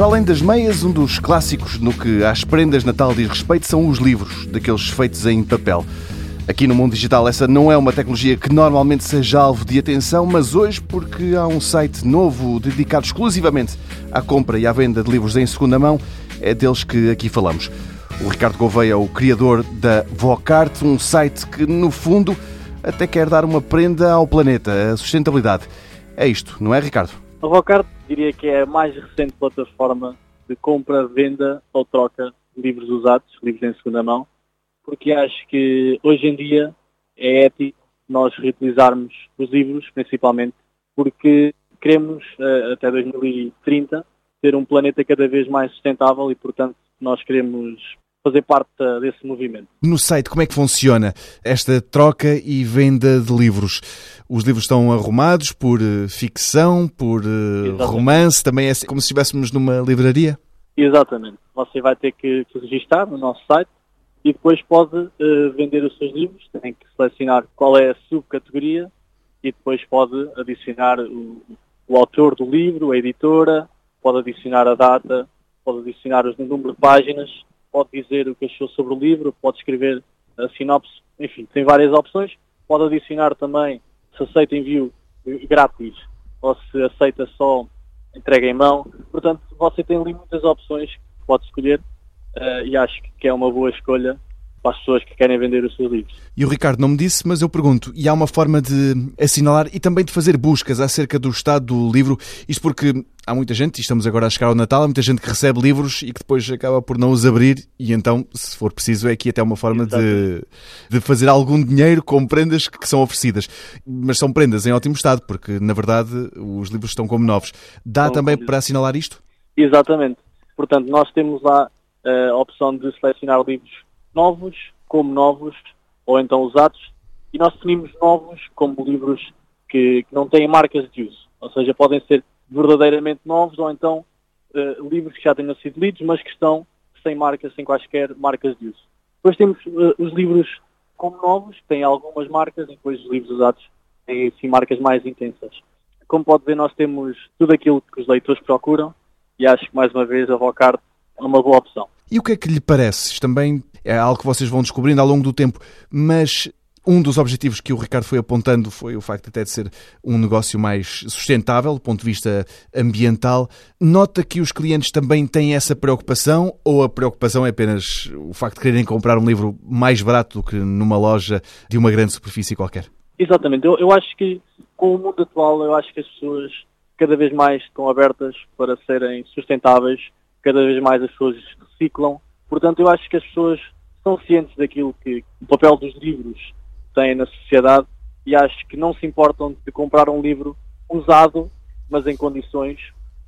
Para além das meias, um dos clássicos no que às prendas Natal diz respeito são os livros, daqueles feitos em papel. Aqui no mundo digital, essa não é uma tecnologia que normalmente seja alvo de atenção, mas hoje, porque há um site novo dedicado exclusivamente à compra e à venda de livros em segunda mão, é deles que aqui falamos. O Ricardo Gouveia é o criador da Vocart, um site que, no fundo, até quer dar uma prenda ao planeta, a sustentabilidade. É isto, não é, Ricardo? A Vocart diria que é a mais recente plataforma de compra, venda ou troca de livros usados, livros em segunda mão, porque acho que hoje em dia é ético nós reutilizarmos os livros, principalmente, porque queremos, eh, até 2030, ter um planeta cada vez mais sustentável e, portanto, nós queremos fazer parte desse movimento. No site, como é que funciona esta troca e venda de livros? Os livros estão arrumados por eh, ficção, por eh, romance, também é como se estivéssemos numa livraria? Exatamente. Você vai ter que se registrar no nosso site e depois pode uh, vender os seus livros. Tem que selecionar qual é a subcategoria e depois pode adicionar o, o autor do livro, a editora, pode adicionar a data, pode adicionar o número de páginas pode dizer o que achou sobre o livro, pode escrever a sinopse, enfim, tem várias opções. Pode adicionar também se aceita envio grátis ou se aceita só entrega em mão. Portanto, você tem ali muitas opções que pode escolher uh, e acho que é uma boa escolha para as pessoas que querem vender os seus livros. E o Ricardo não me disse, mas eu pergunto, e há uma forma de assinalar e também de fazer buscas acerca do estado do livro? Isto porque há muita gente, e estamos agora a chegar ao Natal, há muita gente que recebe livros e que depois acaba por não os abrir e então, se for preciso, é aqui até uma forma de, de fazer algum dinheiro com prendas que são oferecidas. Mas são prendas em ótimo estado, porque na verdade os livros estão como novos. Dá também para assinalar isto? Exatamente. Portanto, nós temos lá eh, a opção de selecionar livros novos como novos, ou então usados, e nós definimos novos como livros que, que não têm marcas de uso, ou seja, podem ser verdadeiramente novos ou então uh, livros que já tenham sido lidos, mas que estão sem marcas, sem quaisquer marcas de uso. Depois temos uh, os livros como novos, que têm algumas marcas, e depois os livros usados têm sim marcas mais intensas. Como pode ver, nós temos tudo aquilo que os leitores procuram e acho que mais uma vez a Vocart é uma boa opção. E o que é que lhe parece? Também é algo que vocês vão descobrindo ao longo do tempo, mas um dos objetivos que o Ricardo foi apontando foi o facto até de ser um negócio mais sustentável do ponto de vista ambiental. Nota que os clientes também têm essa preocupação ou a preocupação é apenas o facto de quererem comprar um livro mais barato do que numa loja de uma grande superfície qualquer? Exatamente. Eu, eu acho que com o mundo atual, eu acho que as pessoas cada vez mais estão abertas para serem sustentáveis, cada vez mais as pessoas reciclam Portanto, eu acho que as pessoas são cientes daquilo que o papel dos livros tem na sociedade e acho que não se importam de comprar um livro usado, mas em condições,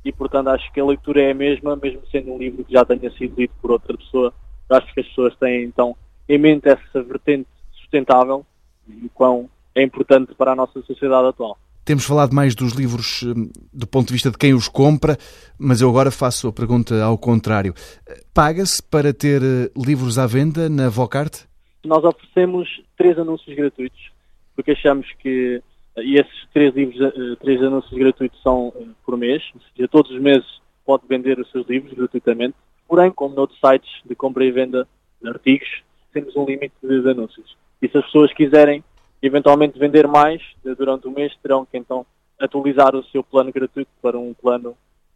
e portanto acho que a leitura é a mesma, mesmo sendo um livro que já tenha sido lido por outra pessoa. Eu acho que as pessoas têm então em mente essa vertente sustentável e quão é importante para a nossa sociedade atual. Temos falado mais dos livros hum, do ponto de vista de quem os compra, mas eu agora faço a pergunta ao contrário. Paga-se para ter eh, livros à venda na Vocart? Nós oferecemos três anúncios gratuitos, porque achamos que e esses três livros, eh, três anúncios gratuitos são eh, por mês, ou seja, todos os meses pode vender os seus livros gratuitamente. Porém, como noutros sites de compra e venda de artigos, temos um limite de anúncios. E se as pessoas quiserem eventualmente vender mais durante o mês, terão que então atualizar o seu plano gratuito para um plano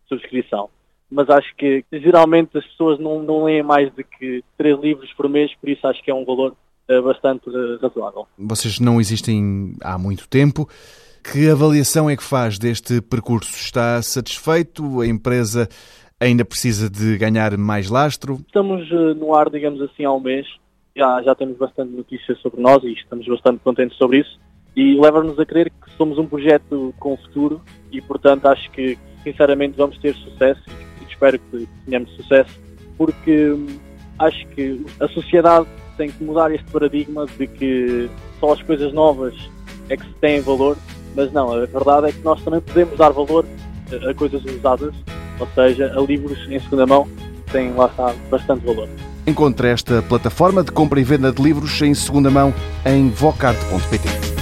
de subscrição. Mas acho que geralmente as pessoas não, não leem mais do que três livros por mês, por isso acho que é um valor uh, bastante uh, razoável. Vocês não existem há muito tempo. Que avaliação é que faz deste percurso? Está satisfeito? A empresa ainda precisa de ganhar mais lastro? Estamos uh, no ar, digamos assim, há um mês já, já temos bastante notícias sobre nós e estamos bastante contentes sobre isso. E leva-nos a crer que somos um projeto com futuro e, portanto, acho que, sinceramente, vamos ter sucesso e espero que tenhamos sucesso, porque hum, acho que a sociedade tem que mudar este paradigma de que só as coisas novas é que se têm valor, mas não, a verdade é que nós também podemos dar valor a coisas usadas, ou seja, a livros em segunda mão, que têm lá está bastante valor. Encontre esta plataforma de compra e venda de livros em segunda mão em vocarte.pt.